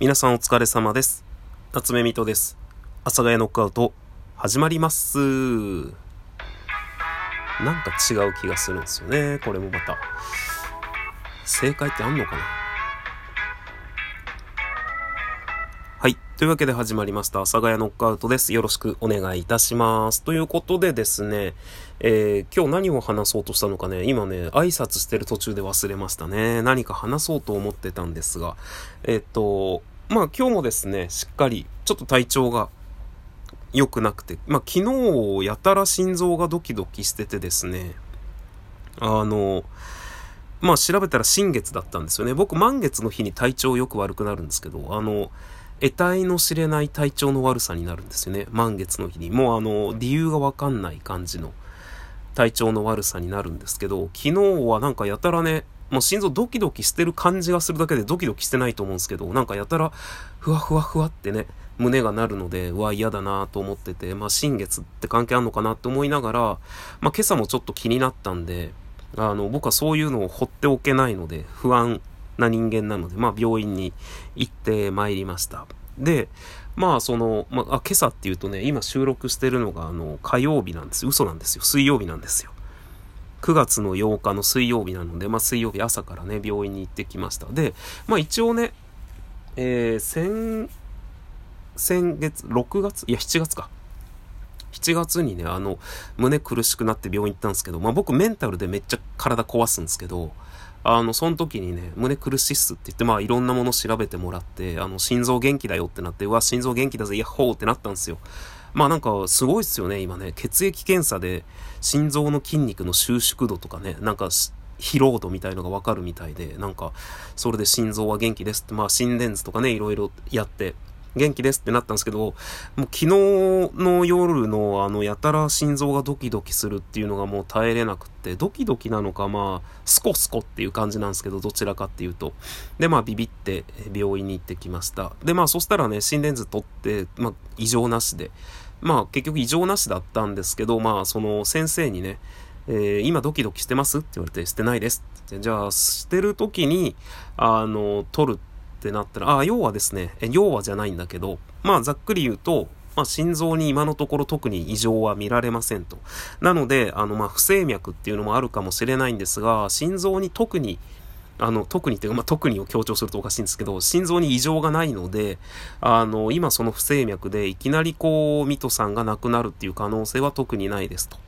皆さんお疲れ様です。夏目みとです。阿佐ヶ谷ノックアウト、始まります。なんか違う気がするんですよね。これもまた。正解ってあんのかな？というわけで始まりました。阿佐ヶ谷ノックアウトです。よろしくお願いいたします。ということでですね、えー今日何を話そうとしたのかね、今ね、挨拶してる途中で忘れましたね。何か話そうと思ってたんですが、えっと、まあ今日もですね、しっかり、ちょっと体調が良くなくて、まあ昨日やたら心臓がドキドキしててですね、あの、まあ調べたら新月だったんですよね。僕満月の日に体調よく悪くなるんですけど、あの、得体の知れない体調の悪さになるんですよね。満月の日に。もうあの、理由がわかんない感じの体調の悪さになるんですけど、昨日はなんかやたらね、もう心臓ドキドキしてる感じがするだけでドキドキしてないと思うんですけど、なんかやたらふわふわふわってね、胸がなるので、うわ、嫌だなと思ってて、まあ新月って関係あんのかなって思いながら、まあ今朝もちょっと気になったんで、あの、僕はそういうのを放っておけないので、不安な人間なので、まあ病院に行ってまいりました。で、まあその、まあ、今朝っていうとね、今収録してるのがあの、火曜日なんです。嘘なんですよ。水曜日なんですよ。9月の8日の水曜日なので、まあ水曜日朝からね、病院に行ってきました。で、まあ一応ね、えー、先、先月、6月？いや、7月か。7月にね、あの、胸苦しくなって病院行ったんですけど、まあ僕メンタルでめっちゃ体壊すんですけど、あの、その時にね、胸苦しいっすって言って、まあいろんなもの調べてもらって、あの、心臓元気だよってなって、うわ、心臓元気だぜ、ヤッホーってなったんですよ。まあなんかすごいっすよね、今ね。血液検査で心臓の筋肉の収縮度とかね、なんか疲労度みたいのがわかるみたいで、なんか、それで心臓は元気ですって、まあ心電図とかね、いろいろやって、元気ですってなったんですけど、もう昨日の夜のあの、やたら心臓がドキドキするっていうのがもう耐えれなくって、ドキドキなのかまあ、スコスコっていう感じなんですけど、どちらかっていうと。で、まあ、ビビって病院に行ってきました。で、まあ、そしたらね、心電図取って、まあ、異常なしで。まあ、結局異常なしだったんですけど、まあ、その先生にね、えー今ドキドキしてます？って言われて、してないです。じゃあ、してる時に、あの、取るってなったら、あ、要はですね、要はじゃないんだけど、まあ、ざっくり言うと、まあ、心臓に今のところ特に異常は見られませんと。なので、あの、まあ、不整脈っていうのもあるかもしれないんですが、心臓に特に、あの、特にっていうか、まあ、特にを強調するとおかしいんですけど、心臓に異常がないので、あの、今その不整脈でいきなりこう、ミトさんが亡くなるっていう可能性は特にないですと。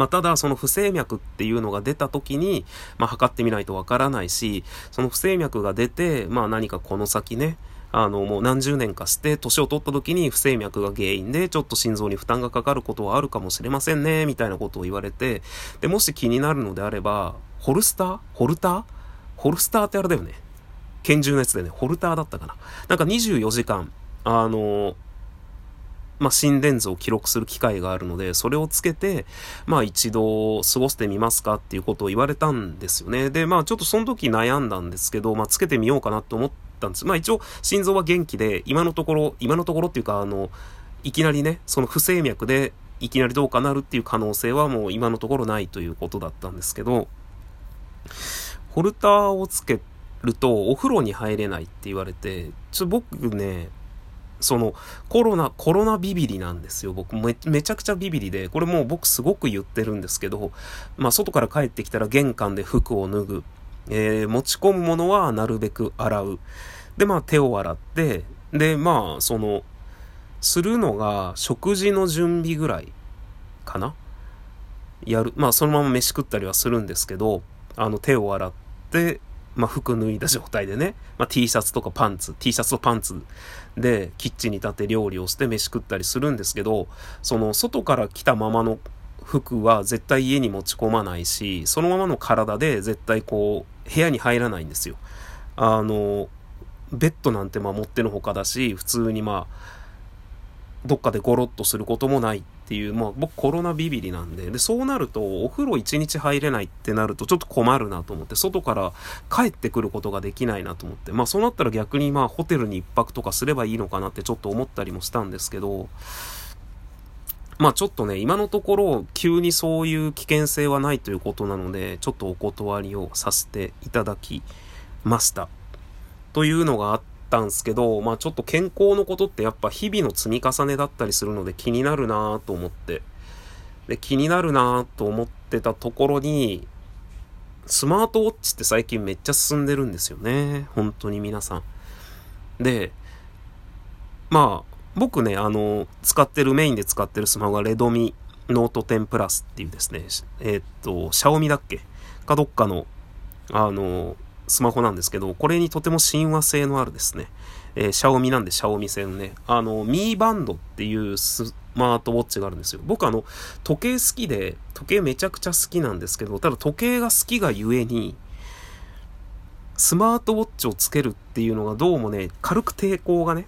まあ、ただ、その不整脈っていうのが出た時に、まあ、測ってみないとわからないし、その不整脈が出て、まあ、何かこの先ね、あの、もう何十年かして、年を取った時に不整脈が原因で、ちょっと心臓に負担がかかることはあるかもしれませんね、みたいなことを言われて、で、もし気になるのであれば、ホルスター？ホルター？ホルスターってあれだよね。拳銃のやつでね、ホルターだったかな。なんか24時間、あの、まあ、心電図を記録する機会があるので、それをつけて、まあ一度過ごしてみますかっていうことを言われたんですよね。で、まあちょっとその時悩んだんですけど、まあつけてみようかなと思ったんです。まあ一応心臓は元気で、今のところ、今のところっていうか、あの、いきなりね、その不整脈でいきなりどうかなるっていう可能性はもう今のところないということだったんですけど、ホルターをつけるとお風呂に入れないって言われて、ちょっと僕ね、そのコロナ、コロナビビリなんですよ。僕め、めちゃくちゃビビリで、これもう僕すごく言ってるんですけど、まあ外から帰ってきたら玄関で服を脱ぐ。えー持ち込むものはなるべく洗う。で、まあ手を洗って、で、まあその、するのが食事の準備ぐらいかなやる。まあそのまま飯食ったりはするんですけど、あの手を洗って、まあ服脱いだ状態でね、まあ T シャツとかパンツ、T シャツとパンツでキッチンに立って料理をして飯食ったりするんですけど、その外から来たままの服は絶対家に持ち込まないし、そのままの体で絶対こう部屋に入らないんですよ。あの、ベッドなんてまあ持ってのほかだし、普通にまあ、どっかでゴロッとすることもない。っていう、まあ僕コロナビビリなんで、で、そうなるとお風呂一日入れないってなるとちょっと困るなと思って、外から帰ってくることができないなと思って、まあそうなったら逆にまあホテルに一泊とかすればいいのかなってちょっと思ったりもしたんですけど、まあちょっとね、今のところ急にそういう危険性はないということなので、ちょっとお断りをさせていただきました。というのがあってったんすけど、まあちょっと健康のことってやっぱ日々の積み重ねだったりするので気になるなぁと思って。で、気になるなぁと思ってたところに、スマートウォッチって最近めっちゃ進んでるんですよね。本当に皆さん。で、まあ、僕ね、あの、使ってる、メインで使ってるスマホがレドミノート10プラスっていうですね、えー、っと、シャオミだっけ？かどっかの、あの、スマホなんですけど、これにとても親和性のあるですね、えー、シャオミなんでシャオミ製のね、あの、ミーバンドっていうスマートウォッチがあるんですよ。僕あの、時計好きで、時計めちゃくちゃ好きなんですけど、ただ時計が好きがゆえに、スマートウォッチをつけるっていうのがどうもね、軽く抵抗がね、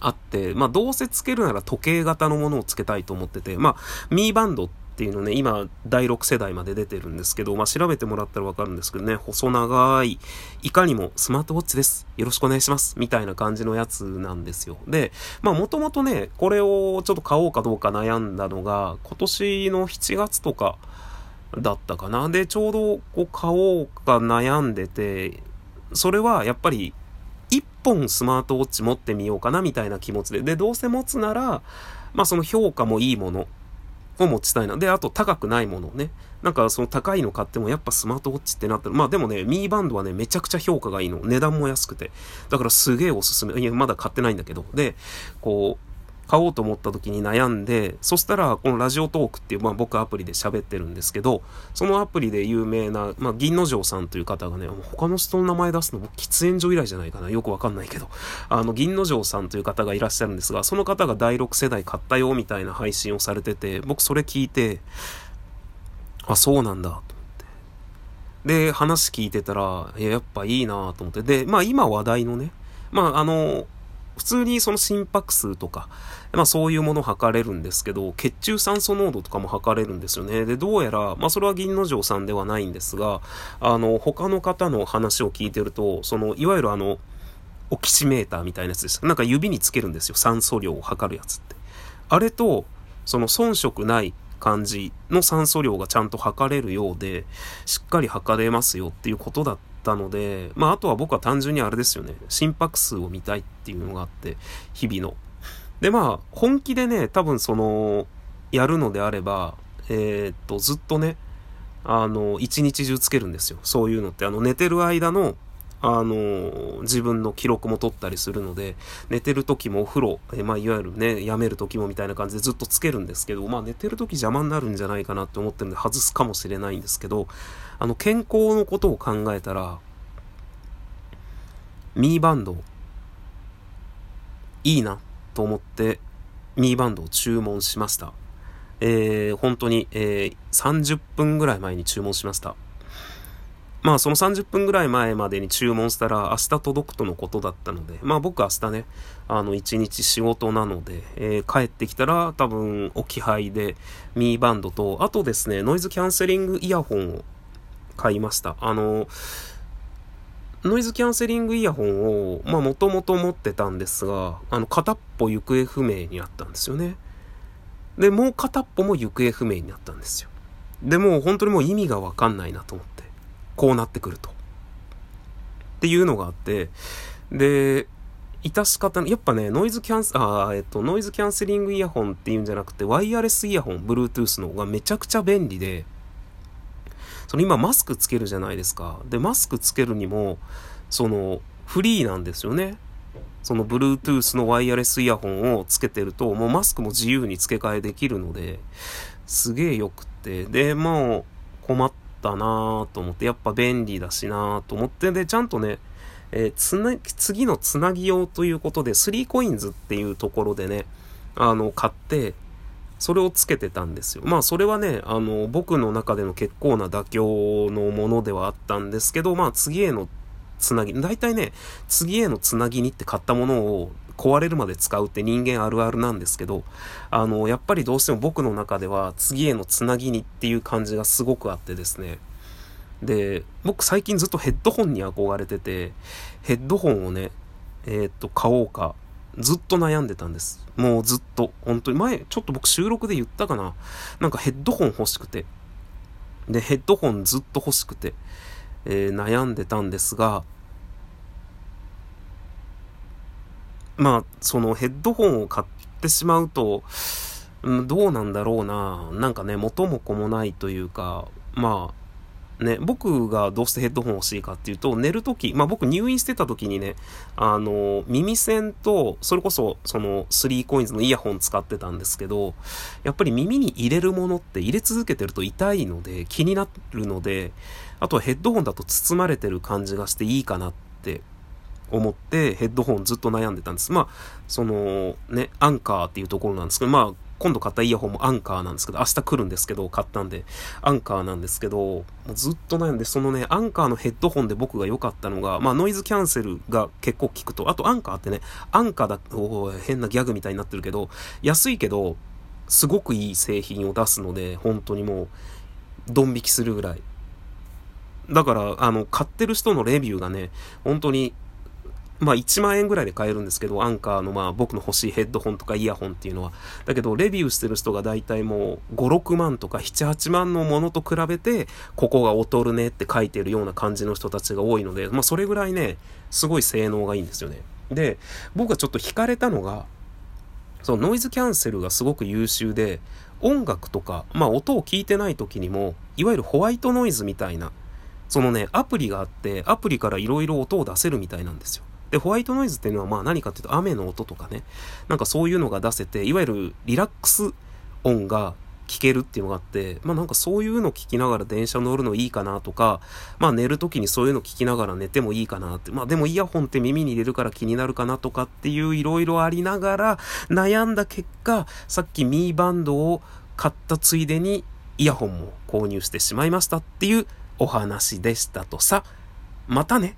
あって、まあどうせつけるなら時計型のものをつけたいと思ってて、まあ、ミーバンドってっていうのね、今、第6世代まで出てるんですけど、まあ調べてもらったらわかるんですけどね、細長い、いかにもスマートウォッチです。よろしくお願いします。みたいな感じのやつなんですよ。で、まあもともとね、これをちょっと買おうかどうか悩んだのが、今年の7月とか、だったかな。で、ちょうどこう買おうか悩んでて、それはやっぱり一本スマートウォッチ持ってみようかなみたいな気持ちで。で、どうせ持つなら、まあその評価もいいものを持ちたいな。で、あと高くないものをね。なんかその高いの買ってもやっぱスマートウォッチってなったら、まあでもね、ミーバンドはね、めちゃくちゃ評価がいいの。値段も安くて。だからすげえおすすめ。いや、まだ買ってないんだけど。で、こう、買おうと思った時に悩んで、そしたら、このラジオトークっていう、まあ僕アプリで喋ってるんですけど、そのアプリで有名な、まあ銀之丞さんという方がね、他の人の名前出すの僕喫煙所以来じゃないかな。よくわかんないけど、あの銀之丞さんという方がいらっしゃるんですが、その方が第6世代買ったよみたいな配信をされてて、僕それ聞いて、あ、そうなんだ、と思って。で、話聞いてたら、いや、やっぱいいなと思って。で、まあ今話題のね、まああの、普通にその心拍数とか、まあそういうものを測れるんですけど、血中酸素濃度とかも測れるんですよね。で、どうやら、まあそれは銀之丞さんではないんですが、あの、他の方の話を聞いてると、その、いわゆるあの、オキシメーターみたいなやつです。なんか指につけるんですよ。酸素量を測るやつって。あれと、その遜色ない感じの酸素量がちゃんと測れるようで、しっかり測れますよっていうことだったたので、まああとは僕は単純にあれですよね。心拍数を見たいっていうのがあって、日々の。でまあ、本気でね、多分その、やるのであれば、えー、っと、ずっとね、あの、一日中つけるんですよ。そういうのって。あの、寝てる間の、あの、自分の記録も取ったりするので、寝てる時もお風呂、えまあ、いわゆるね、やめる時もみたいな感じでずっとつけるんですけど、まあ、寝てる時邪魔になるんじゃないかなって思ってるんで外すかもしれないんですけど、あの、健康のことを考えたら、ミーバンド、いいなと思って、ミーバンドを注文しました。えー、本当に、えー、30分ぐらい前に注文しました。まあその30分ぐらい前までに注文したら明日届くとのことだったので、まあ僕明日ね、あの一日仕事なので、えー、帰ってきたら多分置き配でミーバンドと、あとですね、ノイズキャンセリングイヤホンを買いました。あの、ノイズキャンセリングイヤホンを、まあもともと持ってたんですが、あの片っぽ行方不明になったんですよね。で、もう片っぽも行方不明になったんですよ。で、もう本当にもう意味がわかんないなと思って。こうなってくると。っていうのがあって、で、致し方やっぱね、ノイズキャンセ、あえっと、ノイズキャンセリングイヤホンっていうんじゃなくて、ワイヤレスイヤホン、Bluetooth の方がめちゃくちゃ便利で、その今マスクつけるじゃないですか。で、マスクつけるにも、その、フリーなんですよね。その Bluetooth のワイヤレスイヤホンをつけてると、もうマスクも自由に付け替えできるので、すげえよくって。で、もう困ったなと思って、やっぱ便利だしなと思って、で、ちゃんとね、えー、つな、次のつなぎ用ということで、3コインズっていうところでね、あの、買って、それをつけてたんですよ。まあそれはね、あの、僕の中での結構な妥協のものではあったんですけど、まあ次へのつなぎ、大体ね、次へのつなぎにって買ったものを壊れるまで使うって人間あるあるなんですけど、あの、やっぱりどうしても僕の中では次へのつなぎにっていう感じがすごくあってですね。で、僕最近ずっとヘッドホンに憧れてて、ヘッドホンをね、えー、っと、買おうか、ずっと悩んでたんです。もうずっと。本当に前、ちょっと僕収録で言ったかな。なんかヘッドホン欲しくて。で、ヘッドホンずっと欲しくて、えー、悩んでたんですが、まあ、そのヘッドホンを買ってしまうと、うん、どうなんだろうな。なんかね、元も子もないというか、まあ、ね、僕がどうしてヘッドホン欲しいかっていうと、寝るとき、まあ僕入院してた時にね、あの、耳栓と、それこそ、その、3コインズのイヤホン使ってたんですけど、やっぱり耳に入れるものって入れ続けてると痛いので、気になるので、あとはヘッドホンだと包まれてる感じがしていいかなって思ってヘッドホンずっと悩んでたんです。まあ、そのね、アンカーっていうところなんですけど、まあ、今度買ったイヤホンもアンカーなんですけど、明日来るんですけど、買ったんで、アンカーなんですけど、もうずっと悩んで、そのね、アンカーのヘッドホンで僕が良かったのが、まあノイズキャンセルが結構効くと、あとアンカーってね、アンカーだ、お変なギャグみたいになってるけど、安いけど、すごくいい製品を出すので、本当にもう、ドン引きするぐらい。だから、あの、買ってる人のレビューがね、本当にまあ1万円ぐらいで買えるんですけど、アンカーのまあ僕の欲しいヘッドホンとかイヤホンっていうのは。だけど、レビューしてる人が大体もう5、6万とか7、8万のものと比べて、ここが劣るねって書いてるような感じの人たちが多いので、まあそれぐらいね、すごい性能がいいんですよね。で、僕がちょっと惹かれたのが、そのノイズキャンセルがすごく優秀で、音楽とか、まあ音を聞いてない時にも、いわゆるホワイトノイズみたいな、そのね、アプリがあって、アプリから色々音を出せるみたいなんですよ。で、ホワイトノイズっていうのはまあ何かっていうと雨の音とかね、なんかそういうのが出せて、いわゆるリラックス音が聞けるっていうのがあって、まあなんかそういうの聞きながら電車乗るのいいかなとか、まあ寝るときにそういうの聞きながら寝てもいいかなって、まあでもイヤホンって耳に入れるから気になるかなとかっていういろいろありながら悩んだ結果、さっきミーバンドを買ったついでにイヤホンも購入してしまいましたっていうお話でしたとさ、またね。